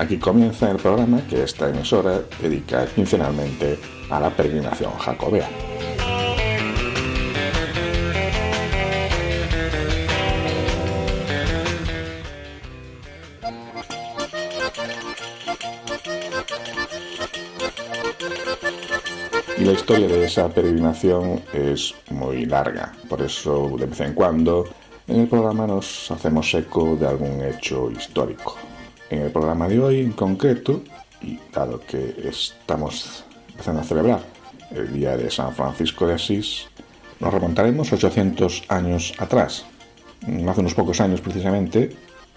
Aquí comienza el programa que esta emisora dedica quincenalmente a la peregrinación jacobea. Y la historia de esa peregrinación es muy larga, por eso de vez en cuando en el programa nos hacemos eco de algún hecho histórico. En el programa de hoy en concreto, y dado que estamos empezando a celebrar el día de San Francisco de Asís, nos remontaremos 800 años atrás. Hace unos pocos años precisamente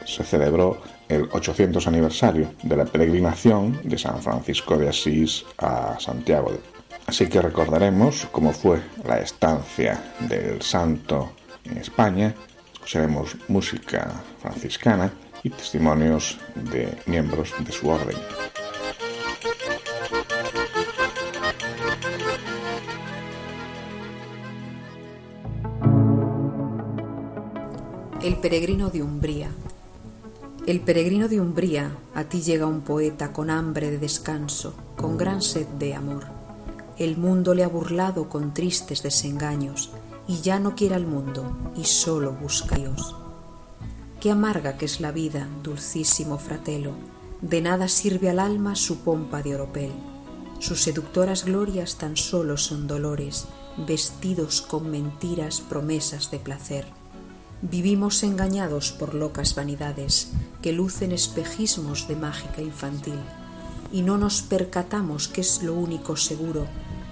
se celebró el 800 aniversario de la peregrinación de San Francisco de Asís a Santiago. Así que recordaremos cómo fue la estancia del santo en España, escucharemos música franciscana y testimonios de miembros de su orden. El peregrino de Umbría. El peregrino de Umbría, a ti llega un poeta con hambre de descanso, con gran sed de amor. El mundo le ha burlado con tristes desengaños, y ya no quiere al mundo, y solo busca a Dios. Qué amarga que es la vida, dulcísimo fratelo, de nada sirve al alma su pompa de oropel. Sus seductoras glorias tan solo son dolores, vestidos con mentiras, promesas de placer. Vivimos engañados por locas vanidades que lucen espejismos de mágica infantil, y no nos percatamos que es lo único seguro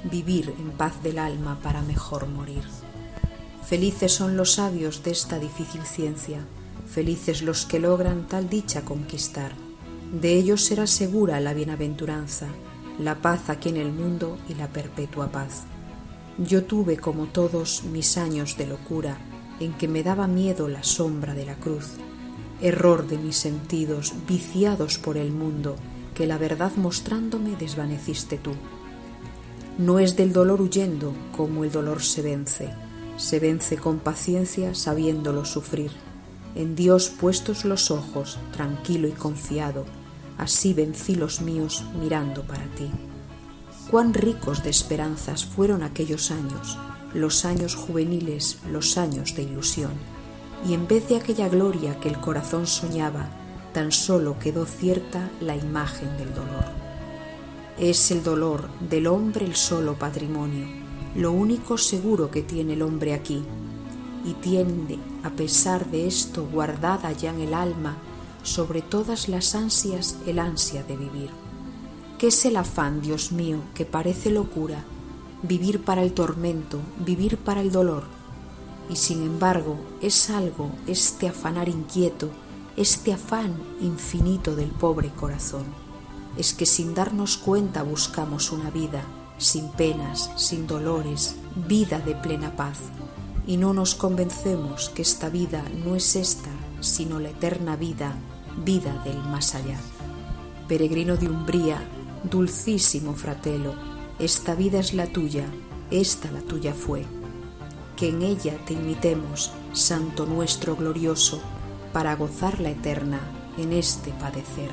vivir en paz del alma para mejor morir. Felices son los sabios de esta difícil ciencia, Felices los que logran tal dicha conquistar. De ellos será segura la bienaventuranza, la paz aquí en el mundo y la perpetua paz. Yo tuve, como todos, mis años de locura, en que me daba miedo la sombra de la cruz, error de mis sentidos, viciados por el mundo, que la verdad mostrándome desvaneciste tú. No es del dolor huyendo como el dolor se vence, se vence con paciencia sabiéndolo sufrir en Dios puestos los ojos, tranquilo y confiado, así vencí los míos mirando para ti. Cuán ricos de esperanzas fueron aquellos años, los años juveniles, los años de ilusión, y en vez de aquella gloria que el corazón soñaba, tan solo quedó cierta la imagen del dolor. Es el dolor del hombre el solo patrimonio, lo único seguro que tiene el hombre aquí, y tiende, a pesar de esto, guardada ya en el alma, sobre todas las ansias, el ansia de vivir. ¿Qué es el afán, Dios mío, que parece locura? Vivir para el tormento, vivir para el dolor. Y sin embargo, es algo este afanar inquieto, este afán infinito del pobre corazón. Es que sin darnos cuenta buscamos una vida, sin penas, sin dolores, vida de plena paz y no nos convencemos que esta vida no es esta, sino la eterna vida, vida del más allá. Peregrino de Umbría, dulcísimo fratelo, esta vida es la tuya, esta la tuya fue. Que en ella te imitemos, Santo nuestro glorioso, para gozar la eterna en este padecer.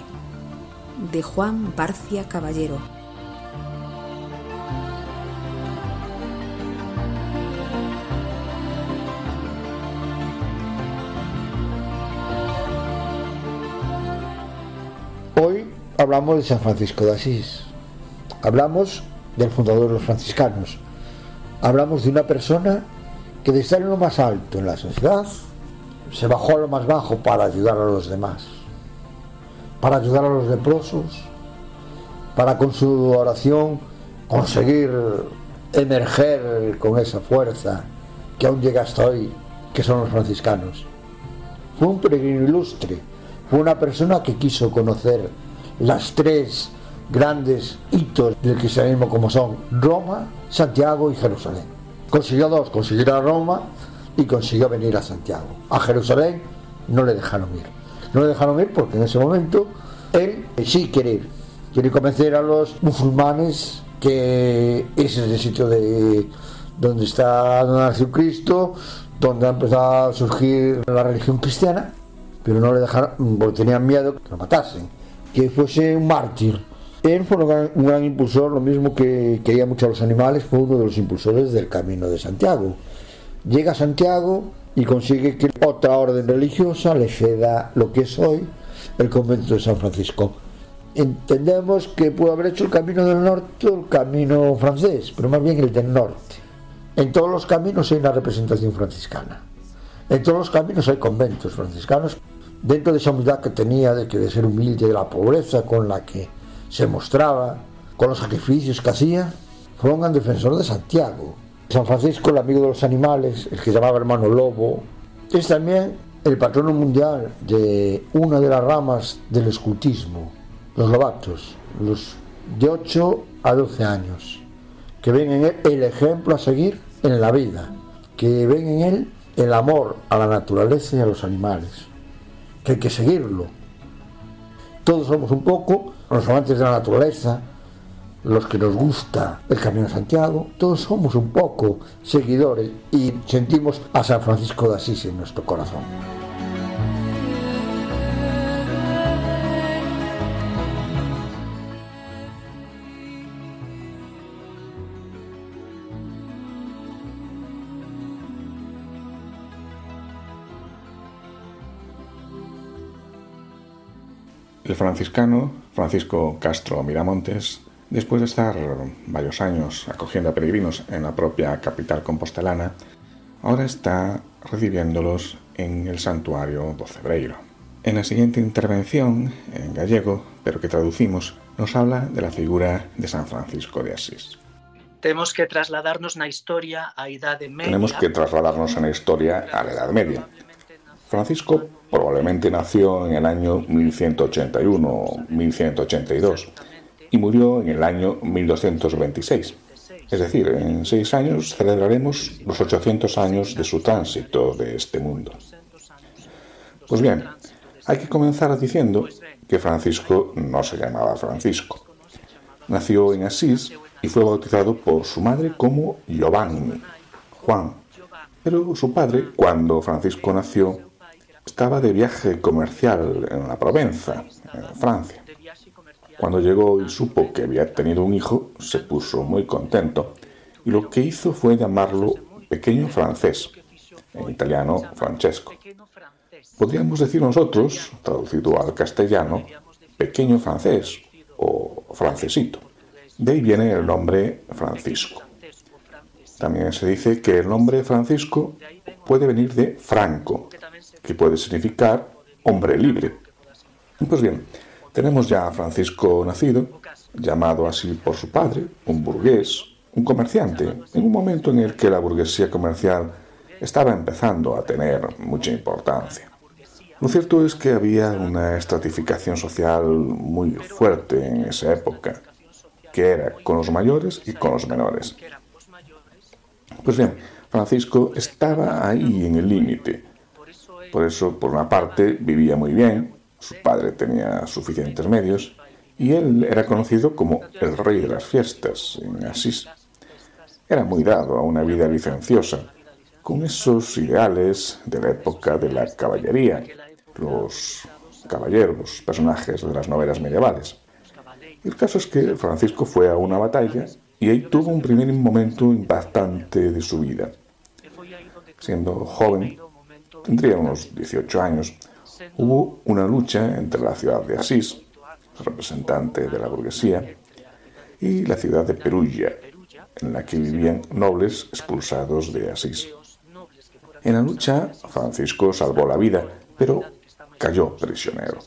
De Juan Barcia Caballero. Hablamos de San Francisco de Asís, hablamos del fundador de los franciscanos, hablamos de una persona que de estar en lo más alto en la sociedad se bajó a lo más bajo para ayudar a los demás, para ayudar a los leprosos, para con su oración conseguir emerger con esa fuerza que aún llega hasta hoy, que son los franciscanos. Fue un peregrino ilustre, fue una persona que quiso conocer las tres grandes hitos del cristianismo como son Roma, Santiago y Jerusalén. Consiguió dos, consiguió a Roma y consiguió venir a Santiago. A Jerusalén no le dejaron ir. No le dejaron ir porque en ese momento él sí quiere ir. Quiere convencer a los musulmanes que ese es el sitio de donde está donde nació Cristo, donde ha empezado a surgir la religión cristiana, pero no le dejaron, porque tenían miedo que lo matasen, que fuese un mártir. Él fue un gran, impulsor, lo mismo que quería mucho a los animales, fue uno de los impulsores del Camino de Santiago. Llega a Santiago y consigue que otra orden religiosa le ceda lo que es hoy el convento de San Francisco. Entendemos que pudo haber hecho el camino del norte o el camino francés, pero más bien el del norte. En todos los caminos hay una representación franciscana. En todos los caminos hay conventos franciscanos. Dentro de esa humildad que tenía, de que ser humilde, de la pobreza con la que se mostraba, con los sacrificios que hacía, fue un gran defensor de Santiago. San Francisco, el amigo de los animales, el que llamaba hermano lobo, es también el patrono mundial de una de las ramas del escultismo, los lobatos, los de 8 a 12 años, que ven en él el ejemplo a seguir en la vida, que ven en él el amor a la naturaleza y a los animales, hay que seguirlo. Todos somos un poco los amantes de la naturaleza, los que nos gusta el Camino de Santiago, todos somos un poco seguidores y sentimos a San Francisco de Asís en nuestro corazón. Franciscano Francisco Castro Miramontes, después de estar varios años acogiendo a peregrinos en la propia capital compostelana, ahora está recibiéndolos en el santuario do Cebreiro. En la siguiente intervención, en gallego, pero que traducimos, nos habla de la figura de San Francisco de Asís. Tenemos que trasladarnos na historia a Idade Media. Tenemos que trasladarnos en la historia a la Edad Media. Francisco Probablemente nació en el año 1181 o 1182 y murió en el año 1226. Es decir, en seis años celebraremos los 800 años de su tránsito de este mundo. Pues bien, hay que comenzar diciendo que Francisco no se llamaba Francisco. Nació en Asís y fue bautizado por su madre como Giovanni, Juan. Pero su padre, cuando Francisco nació, estaba de viaje comercial en la Provenza, en Francia. Cuando llegó y supo que había tenido un hijo, se puso muy contento y lo que hizo fue llamarlo pequeño francés, en italiano Francesco. Podríamos decir nosotros, traducido al castellano, pequeño francés o francesito. De ahí viene el nombre Francisco. También se dice que el nombre Francisco puede venir de Franco, que puede significar hombre libre. Pues bien, tenemos ya a Francisco nacido, llamado así por su padre, un burgués, un comerciante, en un momento en el que la burguesía comercial estaba empezando a tener mucha importancia. Lo cierto es que había una estratificación social muy fuerte en esa época, que era con los mayores y con los menores. Pues bien, Francisco estaba ahí en el límite, por eso, por una parte, vivía muy bien, su padre tenía suficientes medios y él era conocido como el rey de las fiestas en Asís. Era muy dado a una vida licenciosa, con esos ideales de la época de la caballería, los caballeros, personajes de las novelas medievales. el caso es que Francisco fue a una batalla y ahí tuvo un primer momento impactante de su vida. Siendo joven, tendría unos 18 años, hubo una lucha entre la ciudad de Asís, representante de la burguesía, y la ciudad de Perugia, en la que vivían nobles expulsados de Asís. En la lucha, Francisco salvó la vida, pero cayó prisionero.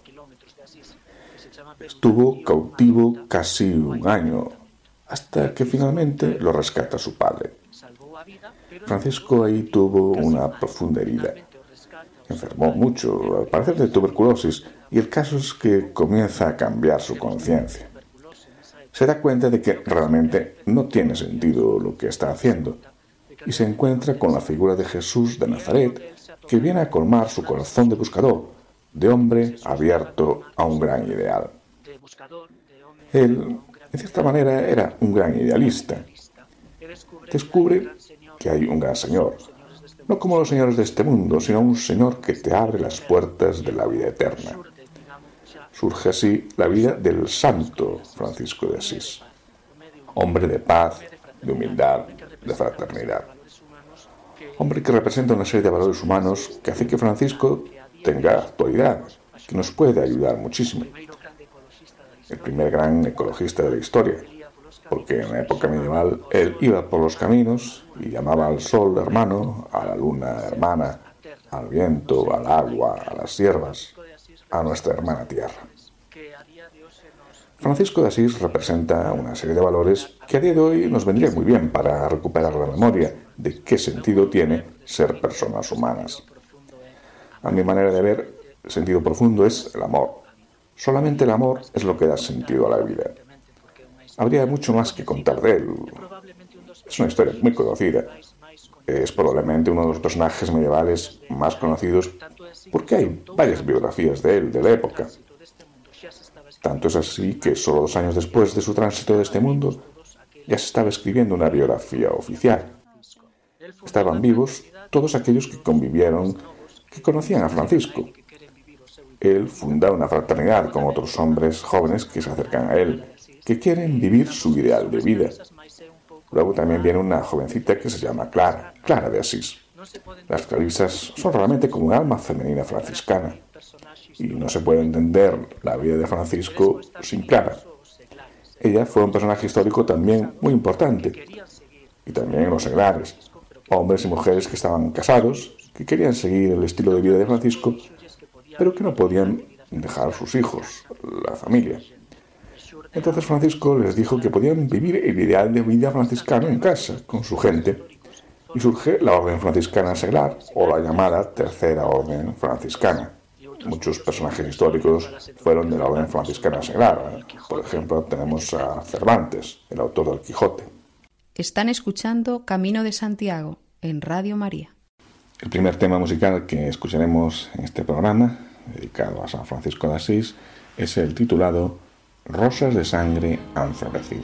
Estuvo cautivo casi un año, hasta que finalmente lo rescata su padre. Francisco ahí tuvo una profunda herida enfermó mucho, al parecer de tuberculosis, y el caso es que comienza a cambiar su conciencia. Se da cuenta de que realmente no tiene sentido lo que está haciendo, y se encuentra con la figura de Jesús de Nazaret, que viene a colmar su corazón de buscador, de hombre abierto a un gran ideal. Él, en cierta manera, era un gran idealista. Descubre que hay un gran Señor, no como los señores de este mundo, sino un Señor que te abre las puertas de la vida eterna. Surge así la vida del santo Francisco de Asís, hombre de paz, de humildad, de fraternidad. Hombre que representa una serie de valores humanos que hace que Francisco tenga actualidad, que nos puede ayudar muchísimo. El primer gran ecologista de la historia, porque en la época medieval él iba por los caminos y llamaba al sol hermano, a la luna hermana, al viento, al agua, a las hierbas, a nuestra hermana tierra. Francisco de Asís representa una serie de valores que a día de hoy nos vendría muy bien para recuperar la memoria de qué sentido tiene ser personas humanas. A mi manera de ver, el sentido profundo es el amor. Solamente el amor es lo que da sentido a la vida. Habría mucho más que contar de él. Es una historia muy conocida. Es probablemente uno de los personajes medievales más conocidos porque hay varias biografías de él de la época. Tanto es así que solo dos años después de su tránsito de este mundo, ya se estaba escribiendo una biografía oficial. Estaban vivos todos aquellos que convivieron, que conocían a Francisco. Él funda una fraternidad con otros hombres jóvenes que se acercan a él, que quieren vivir su ideal de vida. Luego también viene una jovencita que se llama Clara, Clara de Asís. Las clarisas son realmente como un alma femenina franciscana y no se puede entender la vida de Francisco sin Clara. Ella fue un personaje histórico también muy importante, y también los seglares, hombres y mujeres que estaban casados, que querían seguir el estilo de vida de Francisco, pero que no podían dejar a sus hijos, la familia. Entonces Francisco les dijo que podían vivir el ideal de vida franciscano en casa, con su gente, y surge la Orden Franciscana Seglar, o la llamada Tercera Orden Franciscana. Muchos personajes históricos fueron de la orden franciscana sagrada. Por ejemplo, tenemos a Cervantes, el autor del Quijote. Están escuchando Camino de Santiago en Radio María. El primer tema musical que escucharemos en este programa, dedicado a San Francisco de Asís, es el titulado Rosas de sangre han florecido.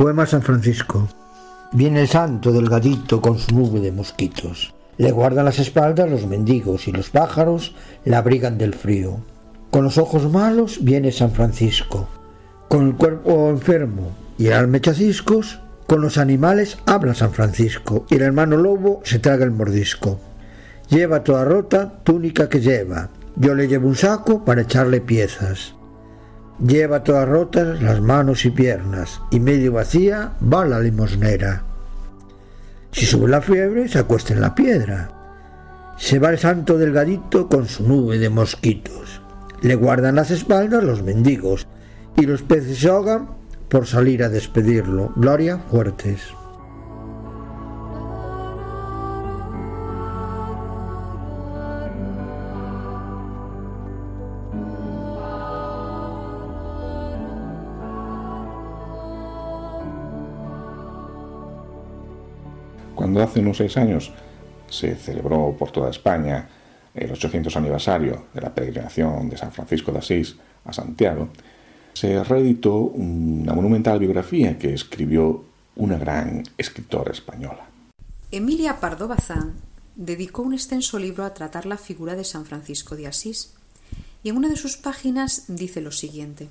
Poema San Francisco. Viene el santo delgadito con su nube de mosquitos. Le guardan las espaldas los mendigos y los pájaros la abrigan del frío. Con los ojos malos viene San Francisco. Con el cuerpo enfermo y el alma con los animales habla San Francisco y el hermano lobo se traga el mordisco. Lleva toda rota túnica que lleva. Yo le llevo un saco para echarle piezas. Lleva todas rotas las manos y piernas, y medio vacía va la limosnera. Si sube la fiebre, se acuesta en la piedra. Se va el santo delgadito con su nube de mosquitos. Le guardan las espaldas los mendigos, y los peces se ahogan por salir a despedirlo. Gloria Fuertes. Hace unos seis años se celebró por toda España el 800 aniversario de la peregrinación de San Francisco de Asís a Santiago, se reeditó una monumental biografía que escribió una gran escritora española. Emilia Pardo Bazán dedicó un extenso libro a tratar la figura de San Francisco de Asís, y en una de sus páginas dice lo siguiente.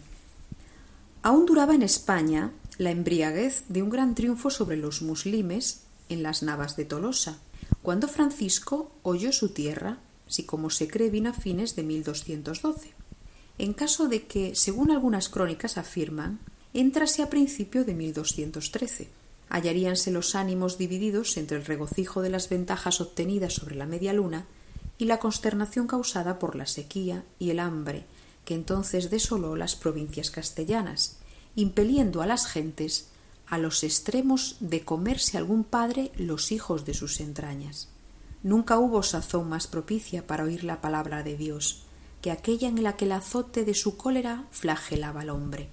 Aún duraba en España la embriaguez de un gran triunfo sobre los muslimes en las Navas de Tolosa, cuando Francisco oyó su tierra, si como se cree vino a fines de 1212. En caso de que, según algunas crónicas afirman, entrase a principio de 1213. Hallaríanse los ánimos divididos entre el regocijo de las ventajas obtenidas sobre la media luna y la consternación causada por la sequía y el hambre que entonces desoló las provincias castellanas, impeliendo a las gentes a los extremos de comerse algún padre los hijos de sus entrañas. Nunca hubo sazón más propicia para oír la palabra de Dios que aquella en la que el azote de su cólera flagelaba al hombre.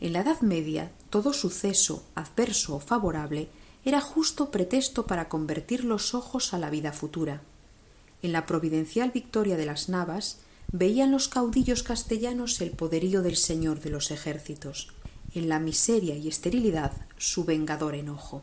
En la Edad Media, todo suceso, adverso o favorable, era justo pretexto para convertir los ojos a la vida futura. En la providencial victoria de las Navas, veían los caudillos castellanos el poderío del Señor de los ejércitos, en la miseria y esterilidad su vengador enojo.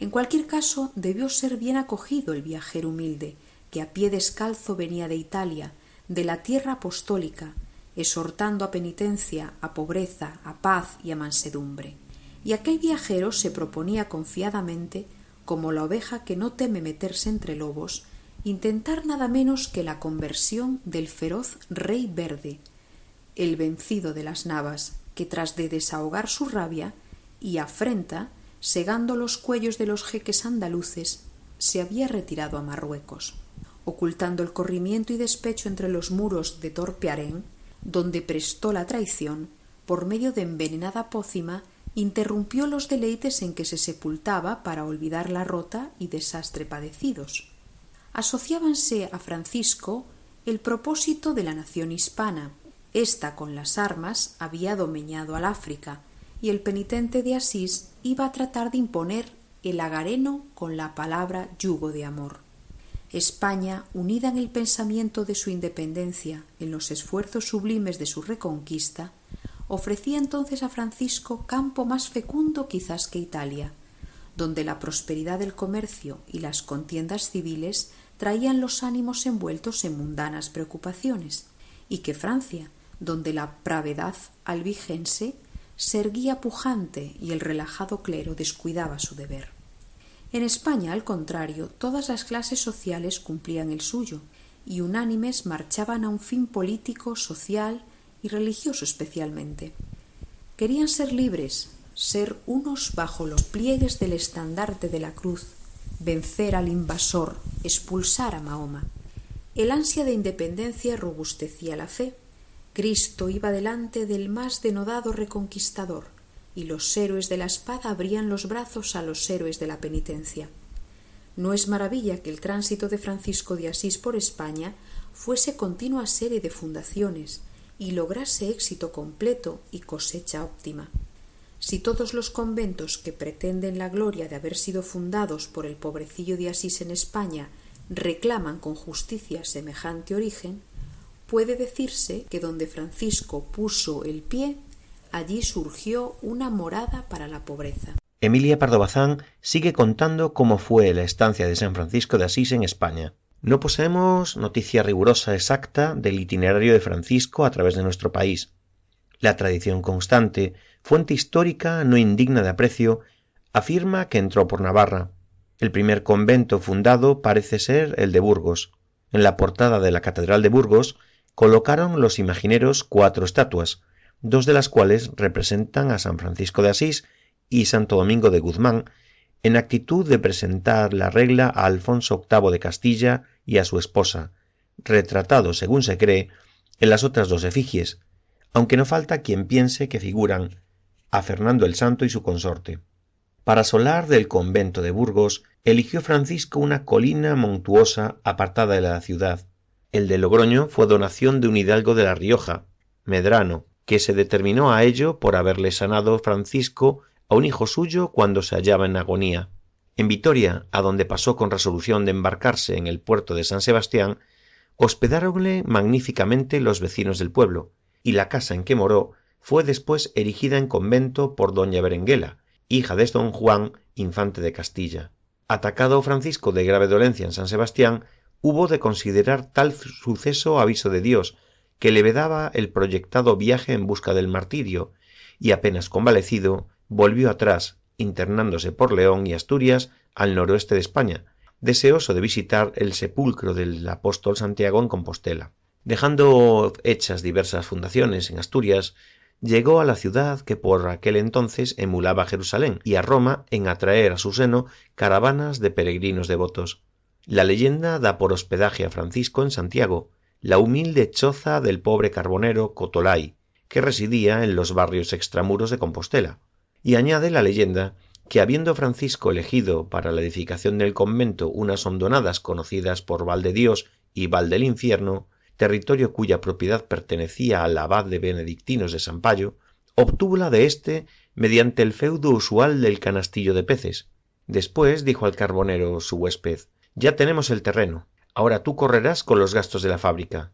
En cualquier caso, debió ser bien acogido el viajero humilde, que a pie descalzo venía de Italia, de la tierra apostólica, exhortando a penitencia, a pobreza, a paz y a mansedumbre. Y aquel viajero se proponía confiadamente, como la oveja que no teme meterse entre lobos, intentar nada menos que la conversión del feroz rey verde, el vencido de las navas, que tras de desahogar su rabia y afrenta, segando los cuellos de los jeques andaluces, se había retirado a Marruecos, ocultando el corrimiento y despecho entre los muros de Torpe donde prestó la traición, por medio de envenenada pócima, interrumpió los deleites en que se sepultaba para olvidar la rota y desastre padecidos. Asociábanse a Francisco el propósito de la nación hispana, esta con las armas había domeñado al África, y el penitente de Asís iba a tratar de imponer el agareno con la palabra yugo de amor. España, unida en el pensamiento de su independencia, en los esfuerzos sublimes de su reconquista, ofrecía entonces a Francisco campo más fecundo quizás que Italia, donde la prosperidad del comercio y las contiendas civiles traían los ánimos envueltos en mundanas preocupaciones, y que Francia, donde la pravedad albigense se erguía pujante y el relajado clero descuidaba su deber. En España, al contrario, todas las clases sociales cumplían el suyo, y unánimes marchaban a un fin político, social y religioso especialmente. Querían ser libres, ser unos bajo los pliegues del estandarte de la cruz, vencer al invasor, expulsar a Mahoma. El ansia de independencia robustecía la fe, Cristo iba delante del más denodado reconquistador, y los héroes de la espada abrían los brazos a los héroes de la penitencia. No es maravilla que el tránsito de Francisco de Asís por España fuese continua serie de fundaciones y lograse éxito completo y cosecha óptima. Si todos los conventos que pretenden la gloria de haber sido fundados por el pobrecillo de Asís en España reclaman con justicia semejante origen, puede decirse que donde Francisco puso el pie, allí surgió una morada para la pobreza. Emilia Pardo Bazán sigue contando cómo fue la estancia de San Francisco de Asís en España. No poseemos noticia rigurosa exacta del itinerario de Francisco a través de nuestro país. La tradición constante, fuente histórica no indigna de aprecio, afirma que entró por Navarra. El primer convento fundado parece ser el de Burgos. En la portada de la Catedral de Burgos colocaron los imagineros cuatro estatuas, dos de las cuales representan a San Francisco de Asís y Santo Domingo de Guzmán, en actitud de presentar la regla a Alfonso VIII de Castilla y a su esposa, retratado, según se cree, en las otras dos efigies, aunque no falta quien piense que figuran a Fernando el Santo y su consorte. Para solar del convento de Burgos, eligió Francisco una colina montuosa apartada de la ciudad. El de Logroño fue donación de un hidalgo de La Rioja, Medrano, que se determinó a ello por haberle sanado Francisco a un hijo suyo cuando se hallaba en agonía. En Vitoria, a donde pasó con resolución de embarcarse en el puerto de San Sebastián, hospedáronle magníficamente los vecinos del pueblo, y la casa en que moró fue después erigida en convento por doña Berenguela, hija de don Juan, infante de Castilla. Atacado Francisco de grave dolencia en San Sebastián, hubo de considerar tal suceso aviso de Dios, que le vedaba el proyectado viaje en busca del martirio, y apenas convalecido, volvió atrás, internándose por León y Asturias al noroeste de España, deseoso de visitar el sepulcro del apóstol Santiago en Compostela. Dejando hechas diversas fundaciones en Asturias, llegó a la ciudad que por aquel entonces emulaba Jerusalén y a Roma en atraer a su seno caravanas de peregrinos devotos. La leyenda da por hospedaje a Francisco en Santiago, la humilde choza del pobre carbonero Cotolay, que residía en los barrios extramuros de Compostela y añade la leyenda que habiendo Francisco elegido para la edificación del convento unas hondonadas conocidas por Val de Dios y Val del Infierno, territorio cuya propiedad pertenecía al abad de benedictinos de San Payo, obtúvola de éste mediante el feudo usual del canastillo de peces. Después dijo al carbonero su huésped Ya tenemos el terreno, ahora tú correrás con los gastos de la fábrica.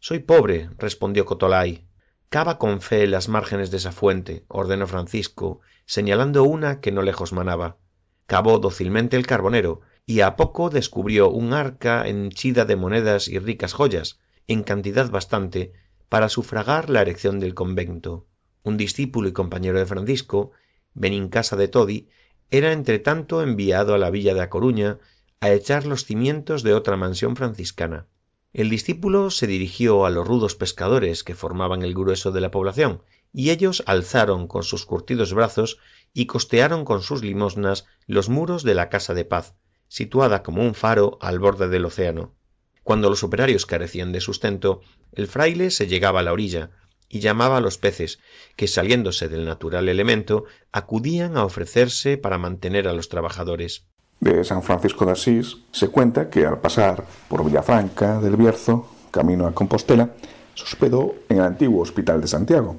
Soy pobre, respondió Cotolay, Cava con fe las márgenes de esa fuente, ordenó Francisco, señalando una que no lejos manaba. Cavó dócilmente el carbonero, y a poco descubrió un arca henchida de monedas y ricas joyas, en cantidad bastante, para sufragar la erección del convento. Un discípulo y compañero de Francisco, Benincasa de Todi, era entre tanto enviado a la villa de A Coruña a echar los cimientos de otra mansión franciscana. El discípulo se dirigió a los rudos pescadores que formaban el grueso de la población, y ellos alzaron con sus curtidos brazos y costearon con sus limosnas los muros de la casa de paz, situada como un faro al borde del océano. Cuando los operarios carecían de sustento, el fraile se llegaba a la orilla y llamaba a los peces, que saliéndose del natural elemento, acudían a ofrecerse para mantener a los trabajadores de San Francisco de Asís, se cuenta que al pasar por Villafranca del Bierzo, camino a Compostela, se hospedó en el antiguo Hospital de Santiago.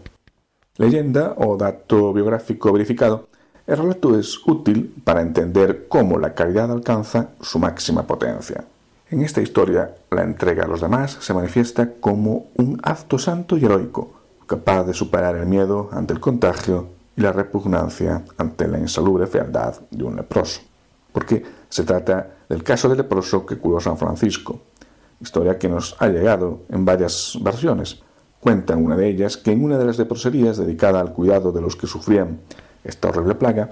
Leyenda o dato biográfico verificado, el relato es útil para entender cómo la caridad alcanza su máxima potencia. En esta historia, la entrega a los demás se manifiesta como un acto santo y heroico, capaz de superar el miedo ante el contagio y la repugnancia ante la insalubre fealdad de un leproso porque se trata del caso del leproso que curó San Francisco, historia que nos ha llegado en varias versiones. Cuenta una de ellas que en una de las leproserías dedicada al cuidado de los que sufrían esta horrible plaga,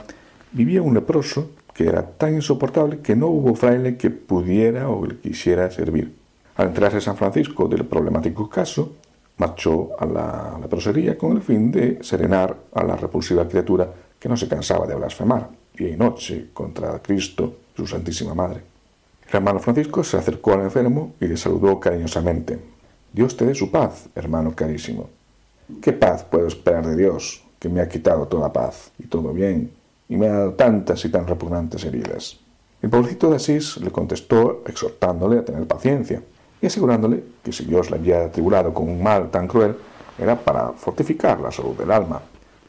vivía un leproso que era tan insoportable que no hubo fraile que pudiera o le quisiera servir. Al enterarse San Francisco del problemático caso, marchó a la leprosería con el fin de serenar a la repulsiva criatura que no se cansaba de blasfemar y noche contra Cristo, su Santísima Madre. El hermano Francisco se acercó al enfermo y le saludó cariñosamente. Dios te dé su paz, hermano carísimo. ¿Qué paz puedo esperar de Dios, que me ha quitado toda paz y todo bien, y me ha dado tantas y tan repugnantes heridas? El pobrecito de Asís le contestó exhortándole a tener paciencia y asegurándole que si Dios le había atribulado con un mal tan cruel, era para fortificar la salud del alma,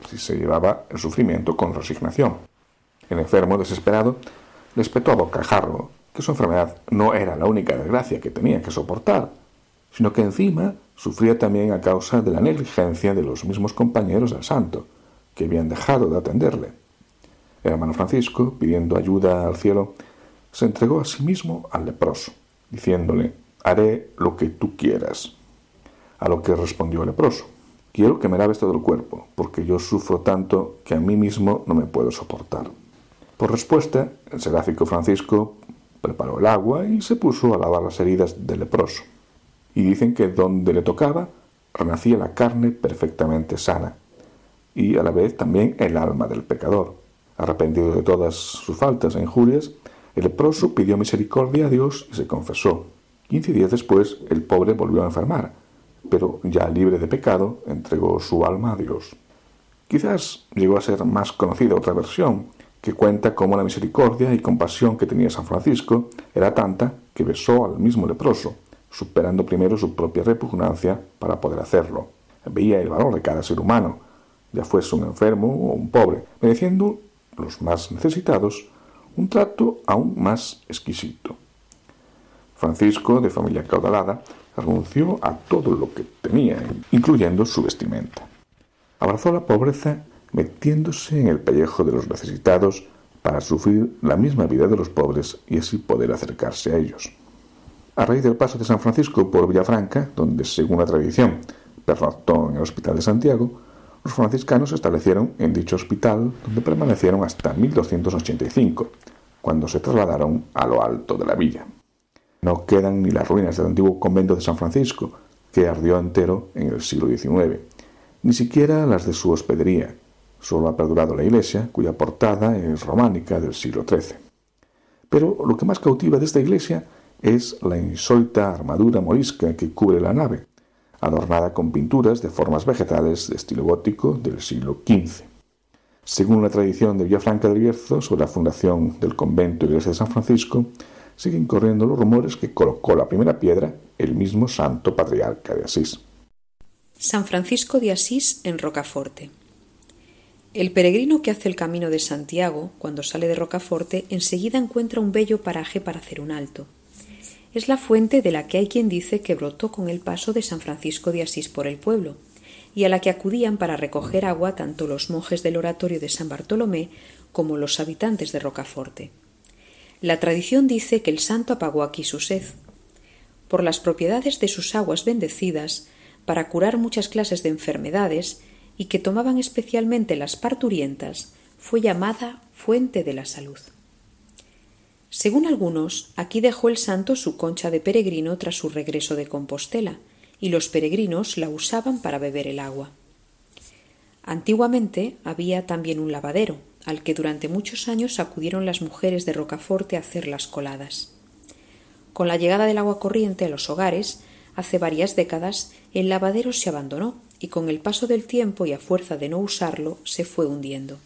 si se llevaba el sufrimiento con resignación. El enfermo, desesperado, le espetó a bocajarro que su enfermedad no era la única desgracia que tenía que soportar, sino que encima sufría también a causa de la negligencia de los mismos compañeros del santo, que habían dejado de atenderle. El hermano Francisco, pidiendo ayuda al cielo, se entregó a sí mismo al leproso, diciéndole, haré lo que tú quieras. A lo que respondió el leproso, quiero que me laves todo el cuerpo, porque yo sufro tanto que a mí mismo no me puedo soportar. Por respuesta, el seráfico Francisco preparó el agua y se puso a lavar las heridas del leproso. Y dicen que donde le tocaba renacía la carne perfectamente sana, y a la vez también el alma del pecador. Arrepentido de todas sus faltas e injurias, el leproso pidió misericordia a Dios y se confesó. Quince días después, el pobre volvió a enfermar, pero ya libre de pecado, entregó su alma a Dios. Quizás llegó a ser más conocida otra versión, que cuenta cómo la misericordia y compasión que tenía San Francisco era tanta que besó al mismo leproso, superando primero su propia repugnancia para poder hacerlo. Veía el valor de cada ser humano, ya fuese un enfermo o un pobre, mereciendo los más necesitados un trato aún más exquisito. Francisco, de familia caudalada, renunció a todo lo que tenía, incluyendo su vestimenta. Abrazó la pobreza metiéndose en el pellejo de los necesitados para sufrir la misma vida de los pobres y así poder acercarse a ellos. A raíz del paso de San Francisco por Villafranca, donde según la tradición pernoctó en el Hospital de Santiago, los franciscanos se establecieron en dicho hospital, donde permanecieron hasta 1285, cuando se trasladaron a lo alto de la villa. No quedan ni las ruinas del antiguo convento de San Francisco, que ardió entero en el siglo XIX, ni siquiera las de su hospedería, Solo ha perdurado la iglesia, cuya portada es románica del siglo XIII. Pero lo que más cautiva de esta iglesia es la insólita armadura morisca que cubre la nave, adornada con pinturas de formas vegetales de estilo gótico del siglo XV. Según la tradición de Villafranca del Bierzo sobre la fundación del convento y iglesia de San Francisco, siguen corriendo los rumores que colocó la primera piedra el mismo santo patriarca de Asís. San Francisco de Asís en Rocaforte. El peregrino que hace el camino de Santiago, cuando sale de Rocaforte, enseguida encuentra un bello paraje para hacer un alto. Es la fuente de la que hay quien dice que brotó con el paso de San Francisco de Asís por el pueblo, y a la que acudían para recoger agua tanto los monjes del oratorio de San Bartolomé como los habitantes de Rocaforte. La tradición dice que el santo apagó aquí su sed. Por las propiedades de sus aguas bendecidas, para curar muchas clases de enfermedades, y que tomaban especialmente las parturientas, fue llamada fuente de la salud. Según algunos, aquí dejó el santo su concha de peregrino tras su regreso de Compostela, y los peregrinos la usaban para beber el agua. Antiguamente había también un lavadero, al que durante muchos años acudieron las mujeres de Rocaforte a hacer las coladas. Con la llegada del agua corriente a los hogares, hace varias décadas, el lavadero se abandonó y con el paso del tiempo y a fuerza de no usarlo se fue hundiendo.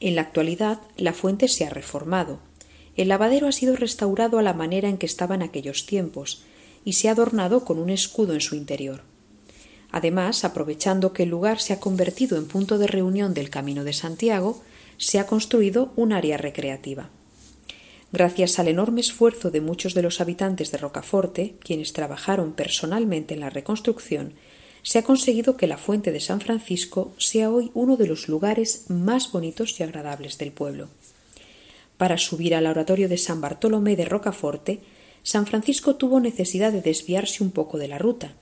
En la actualidad la fuente se ha reformado. El lavadero ha sido restaurado a la manera en que estaba en aquellos tiempos y se ha adornado con un escudo en su interior. Además, aprovechando que el lugar se ha convertido en punto de reunión del Camino de Santiago, se ha construido un área recreativa. Gracias al enorme esfuerzo de muchos de los habitantes de Rocaforte, quienes trabajaron personalmente en la reconstrucción, se ha conseguido que la fuente de San Francisco sea hoy uno de los lugares más bonitos y agradables del pueblo. Para subir al oratorio de San Bartolomé de Rocaforte, San Francisco tuvo necesidad de desviarse un poco de la ruta,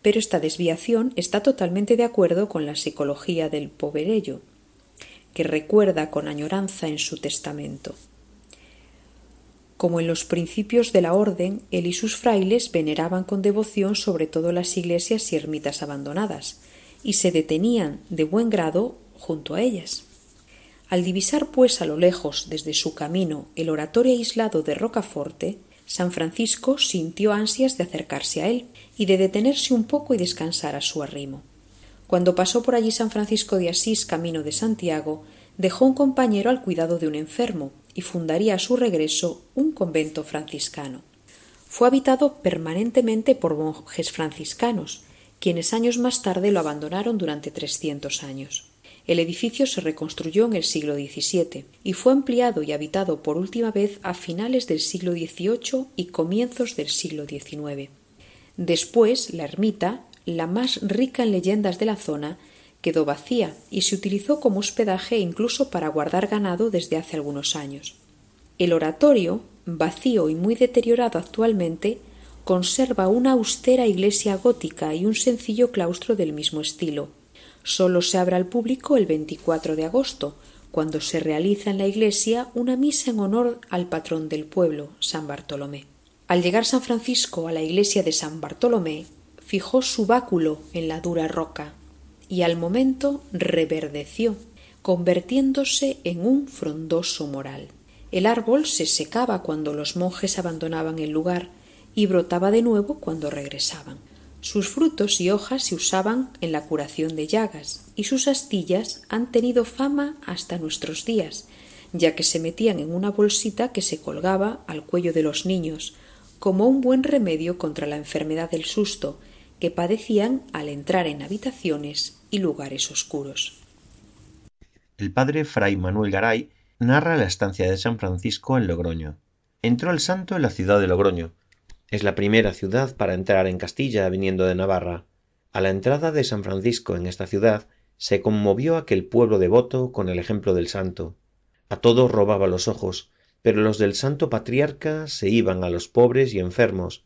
pero esta desviación está totalmente de acuerdo con la psicología del poverello, que recuerda con añoranza en su testamento. Como en los principios de la orden, él y sus frailes veneraban con devoción sobre todo las iglesias y ermitas abandonadas, y se detenían de buen grado junto a ellas. Al divisar pues a lo lejos desde su camino el oratorio aislado de Rocaforte, San Francisco sintió ansias de acercarse a él y de detenerse un poco y descansar a su arrimo. Cuando pasó por allí San Francisco de Asís camino de Santiago, dejó un compañero al cuidado de un enfermo, y fundaría a su regreso un convento franciscano. Fue habitado permanentemente por monjes franciscanos, quienes años más tarde lo abandonaron durante trescientos años. El edificio se reconstruyó en el siglo XVII y fue ampliado y habitado por última vez a finales del siglo XVIII y comienzos del siglo XIX. Después, la ermita, la más rica en leyendas de la zona, quedó vacía y se utilizó como hospedaje incluso para guardar ganado desde hace algunos años. El oratorio, vacío y muy deteriorado actualmente, conserva una austera iglesia gótica y un sencillo claustro del mismo estilo. Solo se abre al público el 24 de agosto, cuando se realiza en la iglesia una misa en honor al patrón del pueblo, San Bartolomé. Al llegar San Francisco a la iglesia de San Bartolomé, fijó su báculo en la dura roca y al momento reverdeció, convirtiéndose en un frondoso moral. El árbol se secaba cuando los monjes abandonaban el lugar y brotaba de nuevo cuando regresaban. Sus frutos y hojas se usaban en la curación de llagas y sus astillas han tenido fama hasta nuestros días, ya que se metían en una bolsita que se colgaba al cuello de los niños, como un buen remedio contra la enfermedad del susto que padecían al entrar en habitaciones y lugares oscuros. El padre Fray Manuel Garay narra la estancia de San Francisco en Logroño. Entró el santo en la ciudad de Logroño, es la primera ciudad para entrar en Castilla viniendo de Navarra. A la entrada de San Francisco en esta ciudad se conmovió aquel pueblo devoto con el ejemplo del santo. A todos robaba los ojos, pero los del santo patriarca se iban a los pobres y enfermos,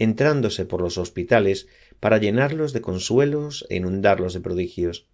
entrándose por los hospitales para llenarlos de consuelos e inundarlos de prodigios.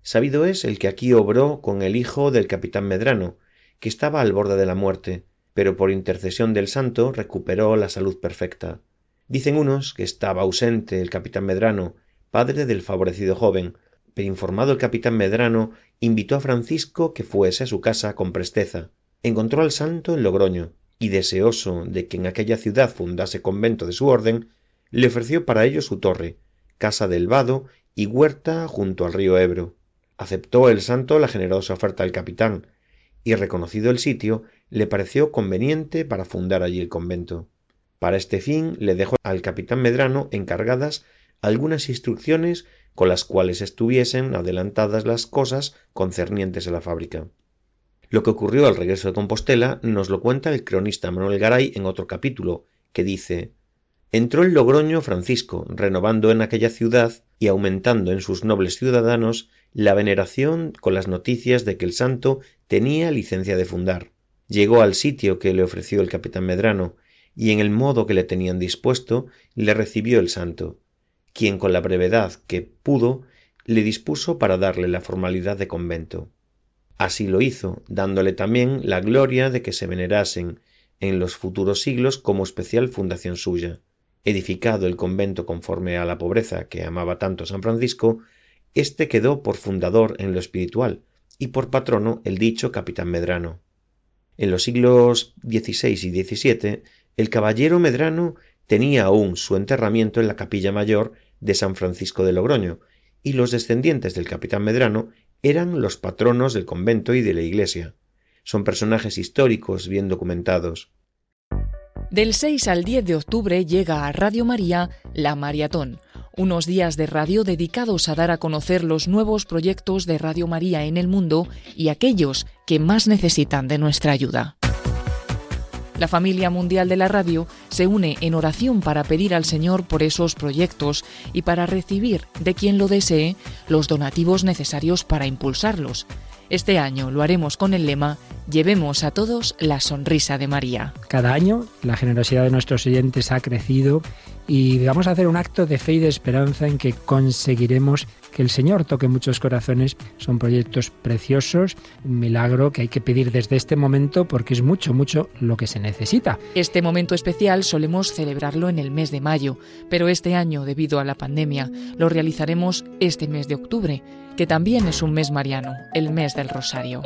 Sabido es el que aquí obró con el hijo del capitán Medrano, que estaba al borde de la muerte, pero por intercesión del santo recuperó la salud perfecta. Dicen unos que estaba ausente el capitán Medrano, padre del favorecido joven, pero informado el capitán Medrano invitó a Francisco que fuese a su casa con presteza. Encontró al santo en Logroño, y deseoso de que en aquella ciudad fundase convento de su orden, le ofreció para ello su torre, casa del vado y huerta junto al río Ebro. Aceptó el santo la generosa oferta del capitán, y reconocido el sitio, le pareció conveniente para fundar allí el convento. Para este fin le dejó al capitán Medrano encargadas algunas instrucciones con las cuales estuviesen adelantadas las cosas concernientes a la fábrica. Lo que ocurrió al regreso de Compostela nos lo cuenta el cronista Manuel Garay en otro capítulo, que dice Entró el Logroño Francisco, renovando en aquella ciudad y aumentando en sus nobles ciudadanos la veneración con las noticias de que el santo tenía licencia de fundar. Llegó al sitio que le ofreció el capitán Medrano, y en el modo que le tenían dispuesto, le recibió el santo, quien con la brevedad que pudo le dispuso para darle la formalidad de convento. Así lo hizo, dándole también la gloria de que se venerasen en los futuros siglos como especial fundación suya. Edificado el convento conforme a la pobreza que amaba tanto San Francisco, éste quedó por fundador en lo espiritual y por patrono el dicho capitán Medrano. En los siglos XVI y XVII, el caballero Medrano tenía aún su enterramiento en la capilla mayor de San Francisco de Logroño, y los descendientes del capitán Medrano eran los patronos del convento y de la iglesia. Son personajes históricos bien documentados. Del 6 al 10 de octubre llega a Radio María La Maratón, unos días de radio dedicados a dar a conocer los nuevos proyectos de Radio María en el mundo y aquellos que más necesitan de nuestra ayuda. La familia mundial de la radio se une en oración para pedir al Señor por esos proyectos y para recibir de quien lo desee los donativos necesarios para impulsarlos. Este año lo haremos con el lema Llevemos a todos la sonrisa de María. Cada año la generosidad de nuestros oyentes ha crecido y vamos a hacer un acto de fe y de esperanza en que conseguiremos que el Señor toque muchos corazones. Son proyectos preciosos, un milagro que hay que pedir desde este momento porque es mucho, mucho lo que se necesita. Este momento especial solemos celebrarlo en el mes de mayo, pero este año, debido a la pandemia, lo realizaremos este mes de octubre, que también es un mes mariano, el mes del Rosario.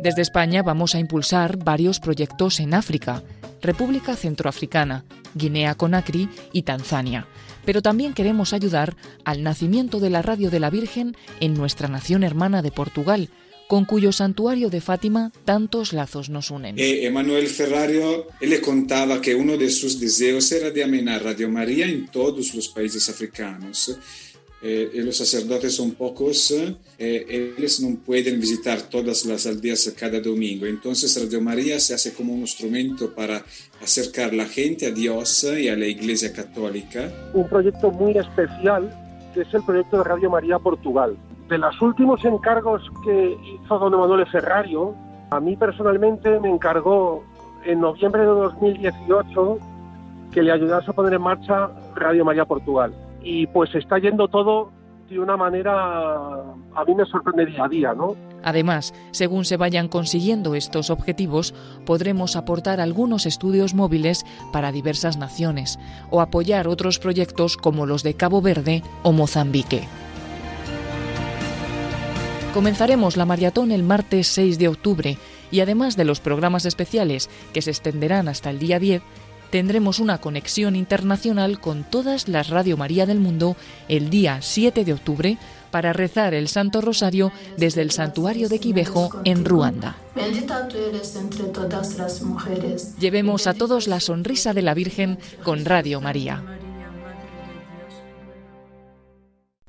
Desde España vamos a impulsar varios proyectos en África, República Centroafricana, Guinea Conakry y Tanzania. Pero también queremos ayudar al nacimiento de la Radio de la Virgen en nuestra nación hermana de Portugal, con cuyo santuario de Fátima tantos lazos nos unen. E Emanuel Ferrario le contaba que uno de sus deseos era de amenar Radio María en todos los países africanos eh, los sacerdotes son pocos, eh, ellos no pueden visitar todas las aldeas cada domingo. Entonces Radio María se hace como un instrumento para acercar la gente a Dios y a la Iglesia Católica. Un proyecto muy especial que es el proyecto de Radio María Portugal. De los últimos encargos que hizo don Emanuele Ferrario, a mí personalmente me encargó en noviembre de 2018 que le ayudase a poner en marcha Radio María Portugal y pues está yendo todo de una manera a mí me sorprende día a día, ¿no? Además, según se vayan consiguiendo estos objetivos, podremos aportar algunos estudios móviles para diversas naciones o apoyar otros proyectos como los de Cabo Verde o Mozambique. Comenzaremos la maratón el martes 6 de octubre y además de los programas especiales que se extenderán hasta el día 10, tendremos una conexión internacional con todas las Radio María del mundo el día 7 de octubre para rezar el Santo Rosario desde el santuario de Quivejo en Ruanda. Bendita tú eres entre todas las mujeres. Llevemos a todos la sonrisa de la Virgen con Radio María.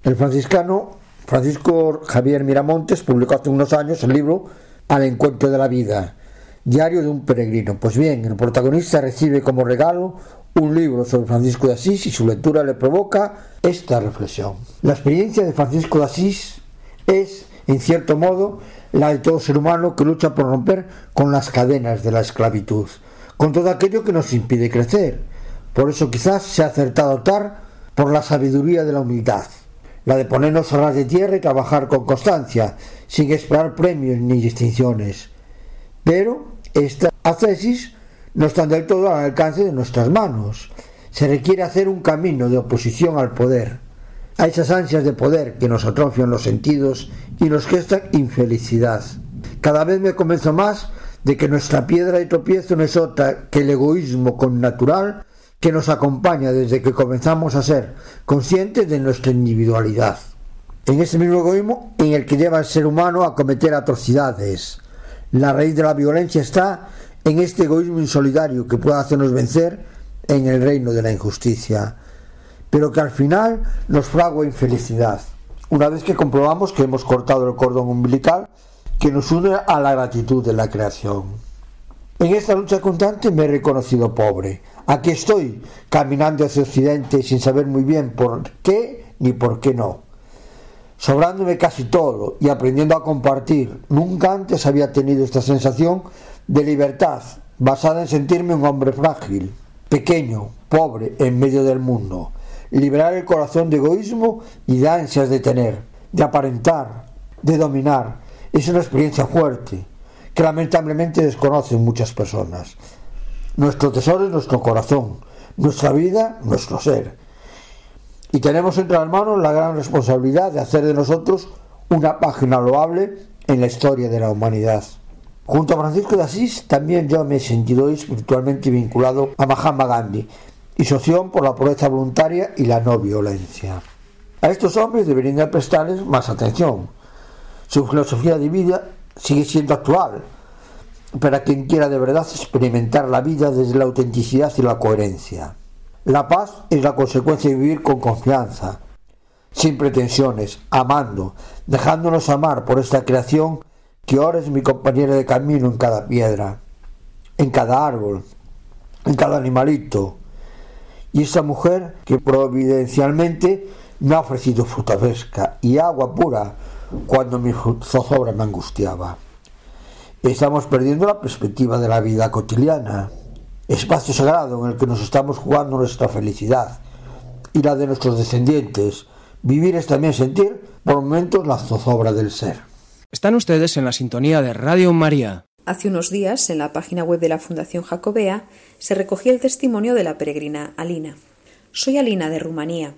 El franciscano Francisco Javier Miramontes publicó hace unos años el libro Al encuentro de la vida Diario de un peregrino. Pues bien, el protagonista recibe como regalo un libro sobre Francisco de Asís y su lectura le provoca esta reflexión. La experiencia de Francisco de Asís es, en cierto modo, la de todo ser humano que lucha por romper con las cadenas de la esclavitud, con todo aquello que nos impide crecer. Por eso quizás se ha acertado optar por la sabiduría de la humildad, la de ponernos a ras de tierra y trabajar con constancia, sin esperar premios ni distinciones. Pero estas ascesis no están del todo al alcance de nuestras manos. Se requiere hacer un camino de oposición al poder, a esas ansias de poder que nos atrofian los sentidos y nos gestan infelicidad. Cada vez me convenzo más de que nuestra piedra de tropiezo no es otra que el egoísmo connatural que nos acompaña desde que comenzamos a ser conscientes de nuestra individualidad. En ese mismo egoísmo en el que lleva al ser humano a cometer atrocidades, la raíz de la violencia está en este egoísmo insolidario que puede hacernos vencer en el reino de la injusticia, pero que al final nos fragua infelicidad, una vez que comprobamos que hemos cortado el cordón umbilical que nos une a la gratitud de la creación. En esta lucha constante me he reconocido pobre. Aquí estoy, caminando hacia Occidente sin saber muy bien por qué ni por qué no sobrándome casi todo y aprendiendo a compartir. Nunca antes había tenido esta sensación de libertad, basada en sentirme un hombre frágil, pequeño, pobre, en medio del mundo. Liberar el corazón de egoísmo y de ansias de tener, de aparentar, de dominar. Es una experiencia fuerte que lamentablemente desconocen muchas personas. Nuestro tesoro es nuestro corazón, nuestra vida, nuestro ser y tenemos entre las manos la gran responsabilidad de hacer de nosotros una página loable en la historia de la humanidad. Junto a Francisco de Asís también yo me he sentido espiritualmente vinculado a Mahatma Gandhi y su opción por la pobreza voluntaria y la no violencia. A estos hombres deberían de prestarles más atención. Su filosofía de vida sigue siendo actual para quien quiera de verdad experimentar la vida desde la autenticidad y la coherencia. La paz es la consecuencia de vivir con confianza, sin pretensiones, amando, dejándonos amar por esta creación que ahora es mi compañera de camino en cada piedra, en cada árbol, en cada animalito. Y esta mujer que providencialmente me ha ofrecido fruta fresca y agua pura cuando mi zozobra me angustiaba. Estamos perdiendo la perspectiva de la vida cotidiana espacio sagrado en el que nos estamos jugando nuestra felicidad y la de nuestros descendientes. Vivir es también sentir por momentos la zozobra del ser. Están ustedes en la sintonía de Radio María. Hace unos días, en la página web de la Fundación Jacobea, se recogía el testimonio de la peregrina Alina. Soy Alina de Rumanía.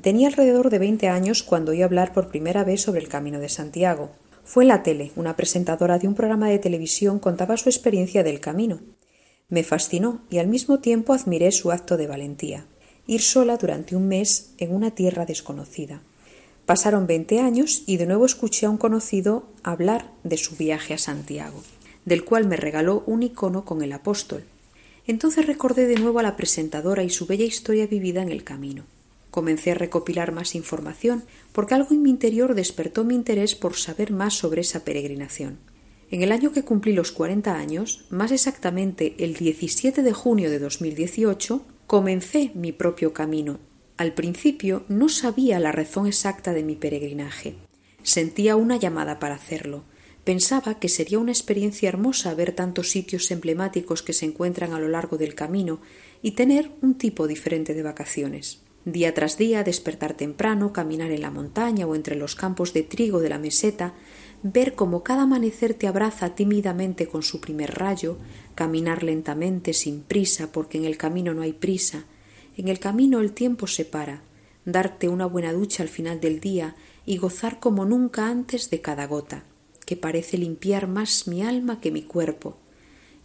Tenía alrededor de 20 años cuando oí hablar por primera vez sobre el Camino de Santiago. Fue en la tele, una presentadora de un programa de televisión contaba su experiencia del camino. Me fascinó y al mismo tiempo admiré su acto de valentía. Ir sola durante un mes en una tierra desconocida. Pasaron veinte años y de nuevo escuché a un conocido hablar de su viaje a Santiago, del cual me regaló un icono con el apóstol. Entonces recordé de nuevo a la presentadora y su bella historia vivida en el camino. Comencé a recopilar más información porque algo en mi interior despertó mi interés por saber más sobre esa peregrinación. En el año que cumplí los 40 años, más exactamente el 17 de junio de 2018, comencé mi propio camino. Al principio no sabía la razón exacta de mi peregrinaje. Sentía una llamada para hacerlo. Pensaba que sería una experiencia hermosa ver tantos sitios emblemáticos que se encuentran a lo largo del camino y tener un tipo diferente de vacaciones. Día tras día despertar temprano, caminar en la montaña o entre los campos de trigo de la meseta, ver cómo cada amanecer te abraza tímidamente con su primer rayo, caminar lentamente sin prisa porque en el camino no hay prisa, en el camino el tiempo se para, darte una buena ducha al final del día y gozar como nunca antes de cada gota, que parece limpiar más mi alma que mi cuerpo,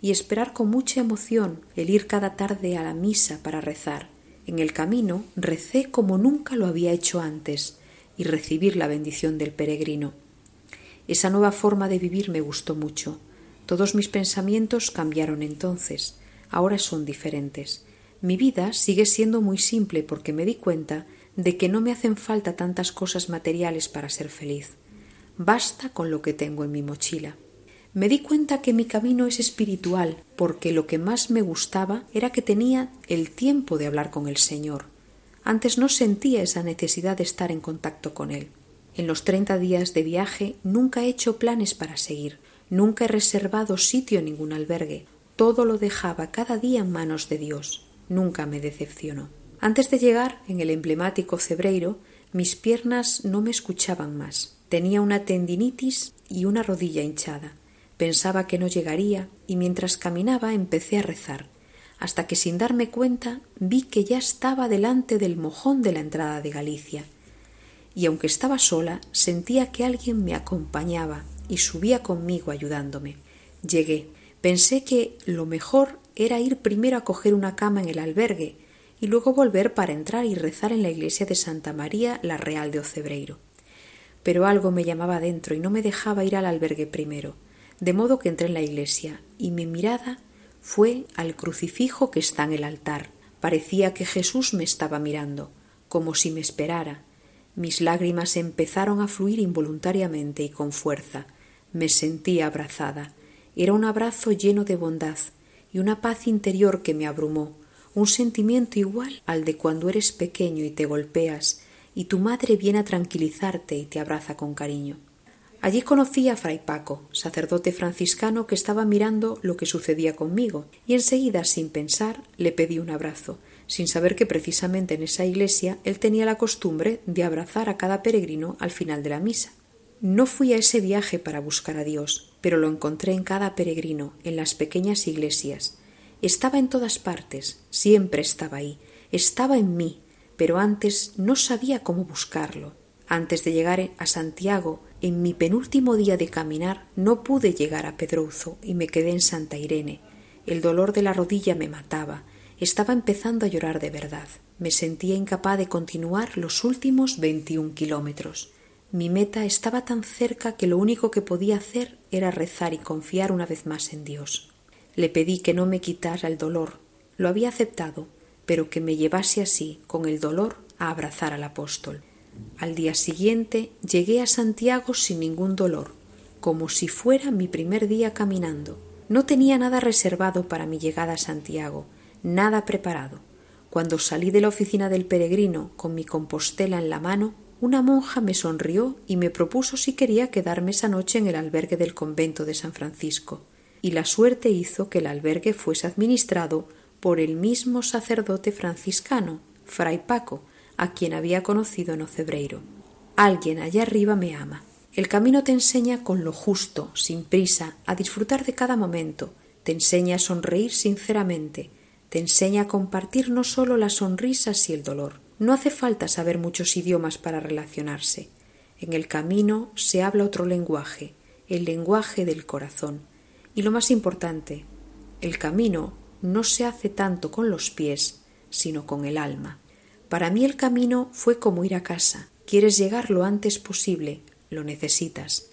y esperar con mucha emoción el ir cada tarde a la misa para rezar. En el camino recé como nunca lo había hecho antes y recibir la bendición del peregrino. Esa nueva forma de vivir me gustó mucho. Todos mis pensamientos cambiaron entonces, ahora son diferentes. Mi vida sigue siendo muy simple porque me di cuenta de que no me hacen falta tantas cosas materiales para ser feliz. Basta con lo que tengo en mi mochila. Me di cuenta que mi camino es espiritual, porque lo que más me gustaba era que tenía el tiempo de hablar con el Señor. Antes no sentía esa necesidad de estar en contacto con Él. En los treinta días de viaje nunca he hecho planes para seguir, nunca he reservado sitio en ningún albergue. Todo lo dejaba cada día en manos de Dios. Nunca me decepcionó. Antes de llegar en el emblemático Cebreiro, mis piernas no me escuchaban más. Tenía una tendinitis y una rodilla hinchada. Pensaba que no llegaría y mientras caminaba empecé a rezar, hasta que sin darme cuenta vi que ya estaba delante del mojón de la entrada de Galicia. Y aunque estaba sola, sentía que alguien me acompañaba y subía conmigo ayudándome. Llegué. Pensé que lo mejor era ir primero a coger una cama en el albergue y luego volver para entrar y rezar en la iglesia de Santa María la Real de Ocebreiro. Pero algo me llamaba dentro y no me dejaba ir al albergue primero de modo que entré en la iglesia y mi mirada fue al crucifijo que está en el altar. Parecía que Jesús me estaba mirando, como si me esperara. Mis lágrimas empezaron a fluir involuntariamente y con fuerza. Me sentí abrazada. Era un abrazo lleno de bondad y una paz interior que me abrumó, un sentimiento igual al de cuando eres pequeño y te golpeas y tu madre viene a tranquilizarte y te abraza con cariño. Allí conocí a Fray Paco, sacerdote franciscano que estaba mirando lo que sucedía conmigo, y enseguida, sin pensar, le pedí un abrazo, sin saber que precisamente en esa iglesia él tenía la costumbre de abrazar a cada peregrino al final de la misa. No fui a ese viaje para buscar a Dios, pero lo encontré en cada peregrino, en las pequeñas iglesias. Estaba en todas partes, siempre estaba ahí, estaba en mí, pero antes no sabía cómo buscarlo. Antes de llegar a Santiago, en mi penúltimo día de caminar, no pude llegar a Pedrouzo y me quedé en Santa Irene. El dolor de la rodilla me mataba. Estaba empezando a llorar de verdad. Me sentía incapaz de continuar los últimos veintiún kilómetros. Mi meta estaba tan cerca que lo único que podía hacer era rezar y confiar una vez más en Dios. Le pedí que no me quitara el dolor. Lo había aceptado, pero que me llevase así, con el dolor, a abrazar al apóstol. Al día siguiente llegué a Santiago sin ningún dolor, como si fuera mi primer día caminando. No tenía nada reservado para mi llegada a Santiago, nada preparado. Cuando salí de la oficina del peregrino con mi compostela en la mano, una monja me sonrió y me propuso si quería quedarme esa noche en el albergue del convento de San Francisco. Y la suerte hizo que el albergue fuese administrado por el mismo sacerdote franciscano, Fray Paco, a quien había conocido en Ocebreiro. Alguien allá arriba me ama. El camino te enseña con lo justo, sin prisa, a disfrutar de cada momento, te enseña a sonreír sinceramente, te enseña a compartir no solo las sonrisas y el dolor. No hace falta saber muchos idiomas para relacionarse. En el camino se habla otro lenguaje, el lenguaje del corazón. Y lo más importante, el camino no se hace tanto con los pies, sino con el alma. Para mí el camino fue como ir a casa. Quieres llegar lo antes posible, lo necesitas.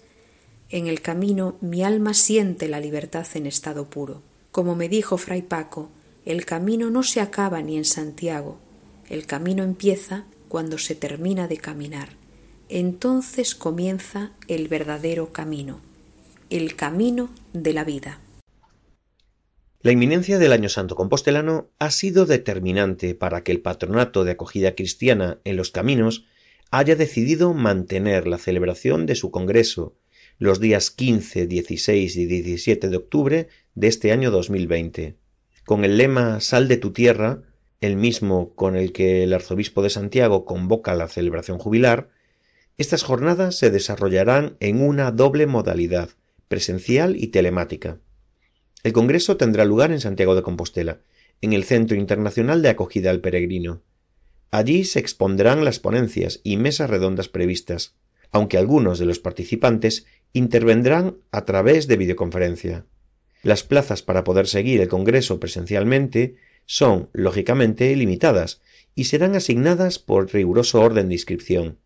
En el camino mi alma siente la libertad en estado puro. Como me dijo Fray Paco, el camino no se acaba ni en Santiago, el camino empieza cuando se termina de caminar. Entonces comienza el verdadero camino, el camino de la vida. La inminencia del Año Santo Compostelano ha sido determinante para que el patronato de acogida cristiana en los caminos haya decidido mantener la celebración de su congreso los días 15, 16 y 17 de octubre de este año 2020. Con el lema Sal de tu tierra, el mismo con el que el arzobispo de Santiago convoca la celebración jubilar, estas jornadas se desarrollarán en una doble modalidad, presencial y telemática. El Congreso tendrá lugar en Santiago de Compostela, en el Centro Internacional de Acogida al Peregrino. Allí se expondrán las ponencias y mesas redondas previstas, aunque algunos de los participantes intervendrán a través de videoconferencia. Las plazas para poder seguir el Congreso presencialmente son, lógicamente, limitadas y serán asignadas por riguroso orden de inscripción.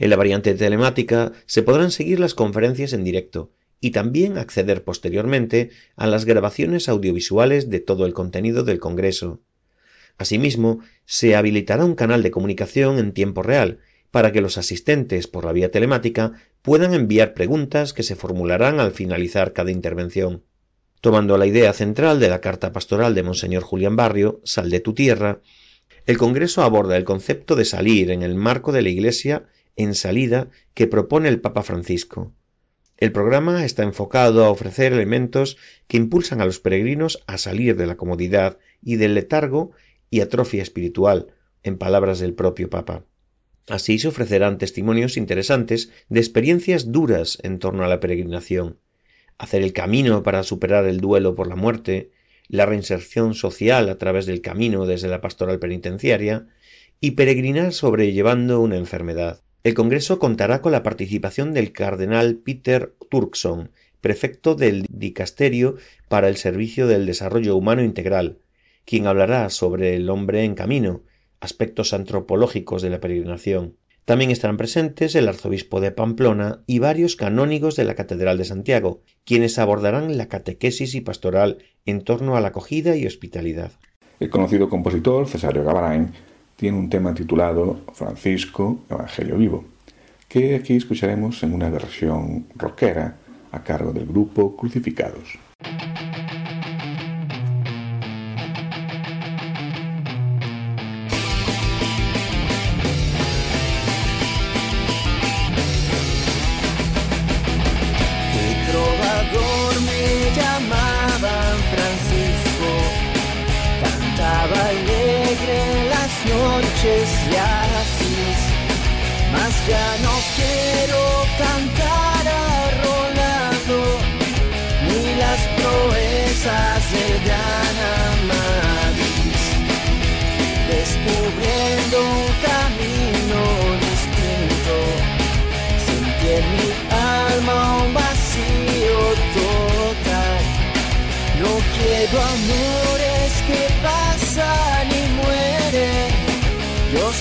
En la variante telemática se podrán seguir las conferencias en directo, y también acceder posteriormente a las grabaciones audiovisuales de todo el contenido del Congreso. Asimismo, se habilitará un canal de comunicación en tiempo real para que los asistentes por la vía telemática puedan enviar preguntas que se formularán al finalizar cada intervención. Tomando la idea central de la carta pastoral de Monseñor Julián Barrio, Sal de tu tierra, el Congreso aborda el concepto de salir en el marco de la Iglesia en salida que propone el Papa Francisco. El programa está enfocado a ofrecer elementos que impulsan a los peregrinos a salir de la comodidad y del letargo y atrofia espiritual, en palabras del propio Papa. Así se ofrecerán testimonios interesantes de experiencias duras en torno a la peregrinación, hacer el camino para superar el duelo por la muerte, la reinserción social a través del camino desde la pastoral penitenciaria y peregrinar sobrellevando una enfermedad. El Congreso contará con la participación del cardenal Peter Turkson, prefecto del Dicasterio para el Servicio del Desarrollo Humano Integral, quien hablará sobre el hombre en camino, aspectos antropológicos de la peregrinación. También estarán presentes el arzobispo de Pamplona y varios canónigos de la Catedral de Santiago, quienes abordarán la catequesis y pastoral en torno a la acogida y hospitalidad. El conocido compositor Cesario Gavarain tiene un tema titulado Francisco, Evangelio Vivo, que aquí escucharemos en una versión rockera a cargo del grupo Crucificados.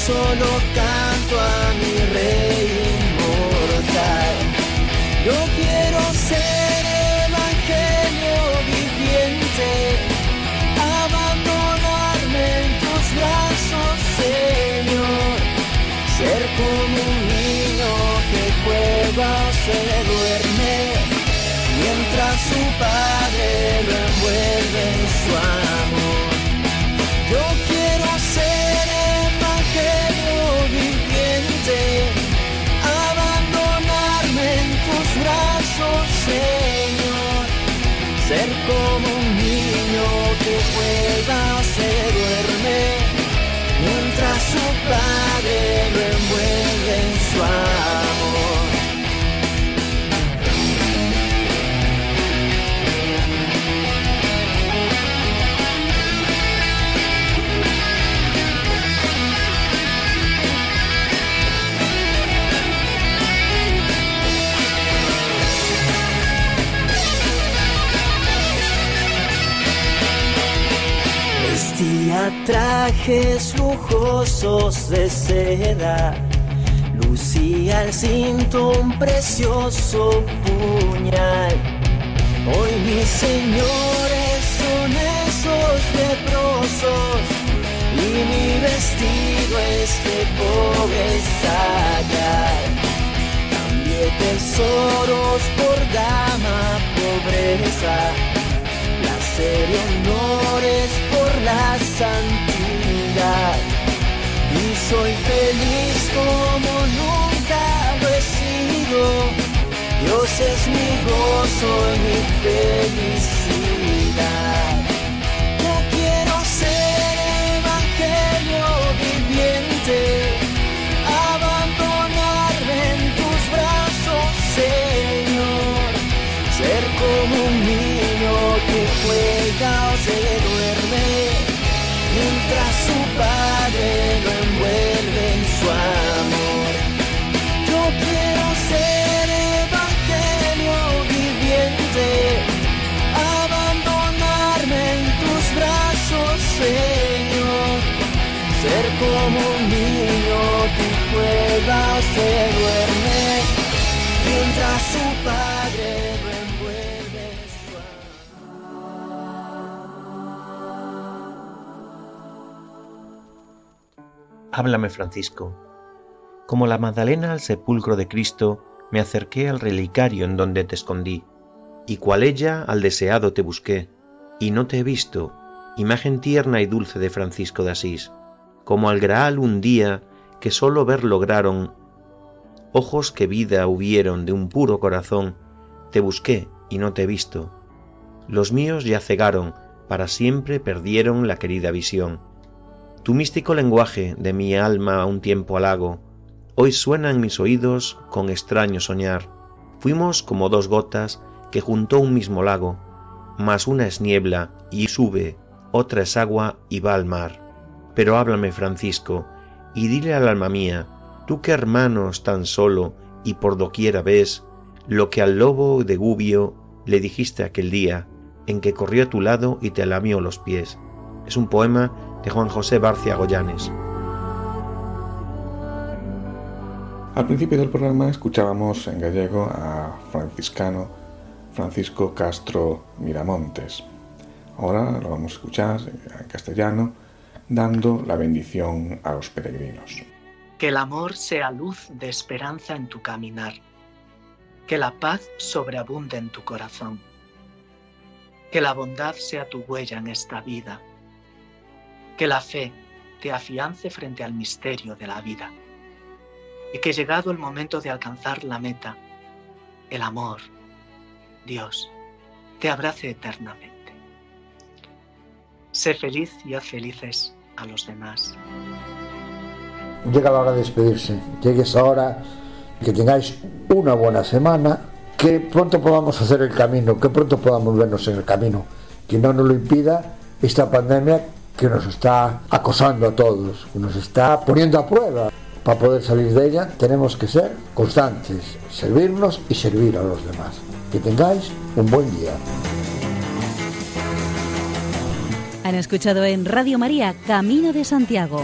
Solo canto a mi rey inmortal. Yo quiero ser evangelio viviente, abandonarme en tus brazos, Señor. Ser como un niño que juega se duerme, mientras su padre trajes lujosos de seda, lucía el cinto un precioso puñal. Hoy mis señores son esos leprosos y mi vestido es que pobre sacar. Cambié tesoros por dama pobreza, la serie honores la santidad. Y soy feliz como nunca lo he sido Dios es mi gozo y mi felicidad. Duerme, mientras su padre lo envuelve Háblame, Francisco. Como la Magdalena al sepulcro de Cristo, me acerqué al relicario en donde te escondí y cual ella al deseado te busqué, y no te he visto, imagen tierna y dulce de Francisco de Asís, como al Graal un día que sólo ver lograron, ojos que vida hubieron de un puro corazón, te busqué y no te he visto. Los míos ya cegaron, para siempre perdieron la querida visión. Tu místico lenguaje de mi alma un tiempo halago, hoy suena en mis oídos con extraño soñar. Fuimos como dos gotas que juntó un mismo lago, mas una es niebla y sube, otra es agua y va al mar. Pero háblame, Francisco, y dile al alma mía, tú que hermanos tan solo y por doquiera ves, lo que al lobo de Gubio le dijiste aquel día, en que corrió a tu lado y te lamió los pies. Es un poema de Juan José Barcia Goyanes. Al principio del programa escuchábamos en gallego a franciscano Francisco Castro Miramontes. Ahora lo vamos a escuchar en castellano, dando la bendición a los peregrinos. Que el amor sea luz de esperanza en tu caminar. Que la paz sobreabunde en tu corazón. Que la bondad sea tu huella en esta vida. Que la fe te afiance frente al misterio de la vida. Y que llegado el momento de alcanzar la meta, el amor, Dios te abrace eternamente. Sé feliz y haz felices a los demás. Llega la hora de despedirse. Llegue esa hora, que tengáis una buena semana, que pronto podamos hacer el camino, que pronto podamos vernos en el camino, que no nos lo impida esta pandemia que nos está acosando a todos, que nos está poniendo a prueba. Para poder salir de ella tenemos que ser constantes, servirnos y servir a los demás. Que tengáis un buen día. Han escuchado en Radio María Camino de Santiago,